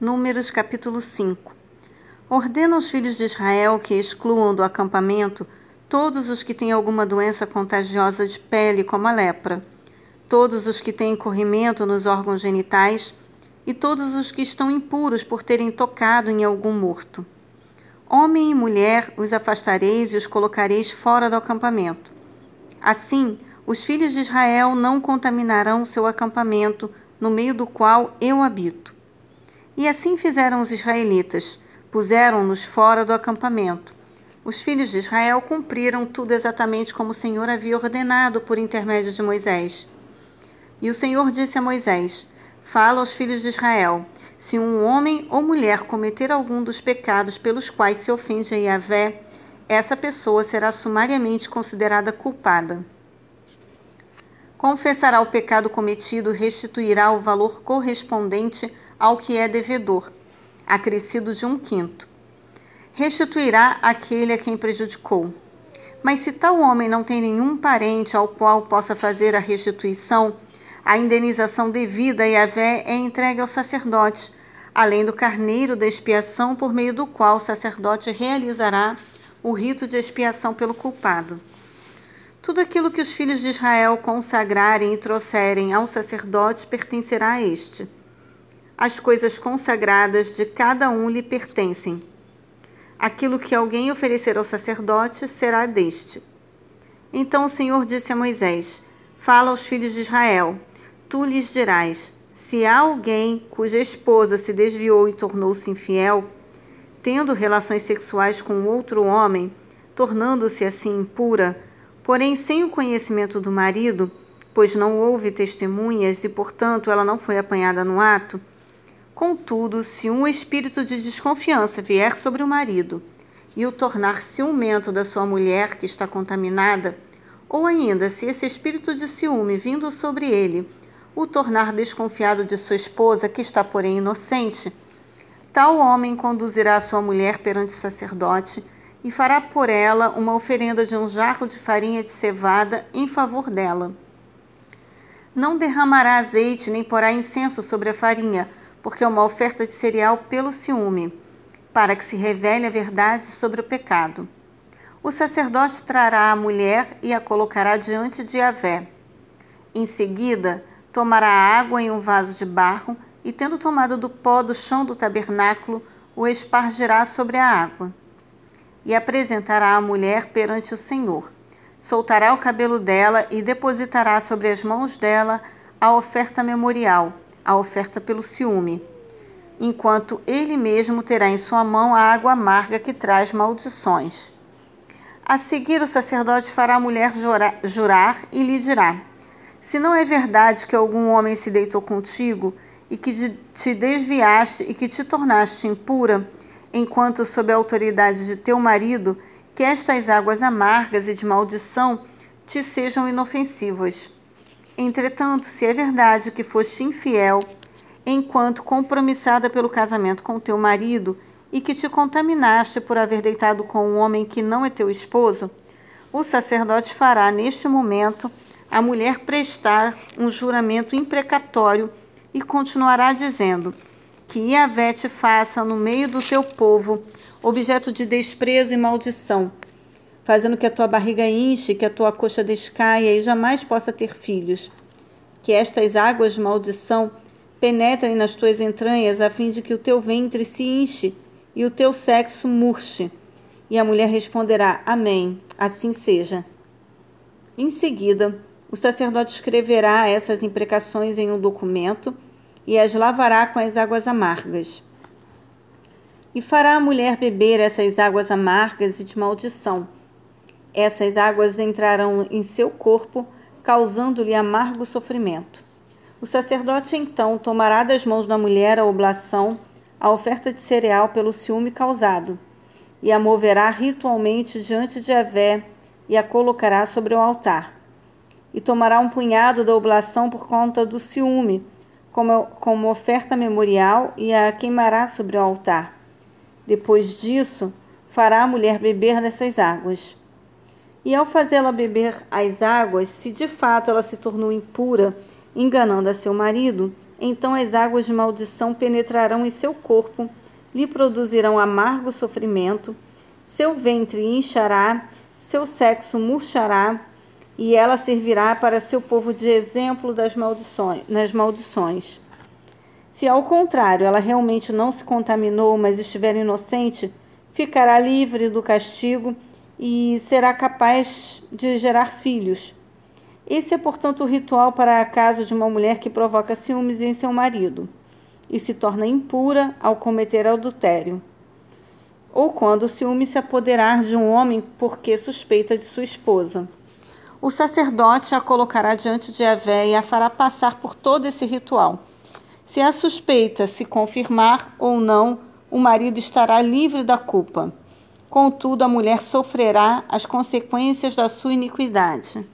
Números capítulo 5 Ordena aos filhos de Israel que excluam do acampamento todos os que têm alguma doença contagiosa de pele, como a lepra, todos os que têm corrimento nos órgãos genitais e todos os que estão impuros por terem tocado em algum morto. Homem e mulher os afastareis e os colocareis fora do acampamento. Assim, os filhos de Israel não contaminarão seu acampamento, no meio do qual eu habito. E assim fizeram os israelitas, puseram-nos fora do acampamento. Os filhos de Israel cumpriram tudo exatamente como o Senhor havia ordenado por intermédio de Moisés. E o Senhor disse a Moisés: Fala aos filhos de Israel: se um homem ou mulher cometer algum dos pecados pelos quais se ofende a Yahvé, essa pessoa será sumariamente considerada culpada. Confessará o pecado cometido e restituirá o valor correspondente ao que é devedor, acrescido de um quinto. Restituirá aquele a quem prejudicou. Mas se tal homem não tem nenhum parente ao qual possa fazer a restituição, a indenização devida a Yahvé é entregue ao sacerdote, além do carneiro da expiação por meio do qual o sacerdote realizará o rito de expiação pelo culpado. Tudo aquilo que os filhos de Israel consagrarem e trouxerem ao sacerdote pertencerá a este as coisas consagradas de cada um lhe pertencem. Aquilo que alguém oferecer ao sacerdote será deste. Então o Senhor disse a Moisés: Fala aos filhos de Israel: Tu lhes dirás: Se há alguém cuja esposa se desviou e tornou-se infiel, tendo relações sexuais com outro homem, tornando-se assim impura, porém sem o conhecimento do marido, pois não houve testemunhas e, portanto, ela não foi apanhada no ato, Contudo, se um espírito de desconfiança vier sobre o marido e o tornar ciumento da sua mulher que está contaminada, ou ainda se esse espírito de ciúme vindo sobre ele o tornar desconfiado de sua esposa que está porém inocente, tal homem conduzirá sua mulher perante o sacerdote e fará por ela uma oferenda de um jarro de farinha de cevada em favor dela. Não derramará azeite nem porá incenso sobre a farinha, porque é uma oferta de cereal pelo ciúme, para que se revele a verdade sobre o pecado. O sacerdote trará a mulher e a colocará diante de Yahvé. Em seguida, tomará água em um vaso de barro e, tendo tomado do pó do chão do tabernáculo, o espargirá sobre a água. E apresentará a mulher perante o Senhor. Soltará o cabelo dela e depositará sobre as mãos dela a oferta memorial a oferta pelo ciúme, enquanto ele mesmo terá em sua mão a água amarga que traz maldições. A seguir, o sacerdote fará a mulher jurar, jurar e lhe dirá: Se não é verdade que algum homem se deitou contigo e que te desviaste e que te tornaste impura, enquanto sob a autoridade de teu marido, que estas águas amargas e de maldição te sejam inofensivas. Entretanto, se é verdade que foste infiel, enquanto compromissada pelo casamento com teu marido, e que te contaminaste por haver deitado com um homem que não é teu esposo, o sacerdote fará neste momento a mulher prestar um juramento imprecatório e continuará dizendo: Que Iavé te faça no meio do teu povo objeto de desprezo e maldição fazendo que a tua barriga enche, que a tua coxa descaia e jamais possa ter filhos. Que estas águas de maldição penetrem nas tuas entranhas, a fim de que o teu ventre se enche e o teu sexo murche. E a mulher responderá: Amém, assim seja. Em seguida, o sacerdote escreverá essas imprecações em um documento e as lavará com as águas amargas. E fará a mulher beber essas águas amargas e de maldição essas águas entrarão em seu corpo, causando-lhe amargo sofrimento. O sacerdote então tomará das mãos da mulher a oblação, a oferta de cereal pelo ciúme causado, e a moverá ritualmente diante de Avé e a colocará sobre o altar. E tomará um punhado da oblação por conta do ciúme, como, como oferta memorial, e a queimará sobre o altar. Depois disso, fará a mulher beber dessas águas. E ao fazê-la beber as águas, se de fato ela se tornou impura, enganando a seu marido, então as águas de maldição penetrarão em seu corpo, lhe produzirão amargo sofrimento, seu ventre inchará, seu sexo murchará, e ela servirá para seu povo de exemplo das maldições, nas maldições. Se ao contrário ela realmente não se contaminou, mas estiver inocente, ficará livre do castigo e será capaz de gerar filhos. Esse é, portanto, o ritual para a casa de uma mulher que provoca ciúmes em seu marido e se torna impura ao cometer adultério, ou quando o ciúme se apoderar de um homem porque suspeita de sua esposa. O sacerdote a colocará diante de Avé e a fará passar por todo esse ritual. Se a suspeita se confirmar ou não, o marido estará livre da culpa. Contudo, a mulher sofrerá as consequências da sua iniquidade.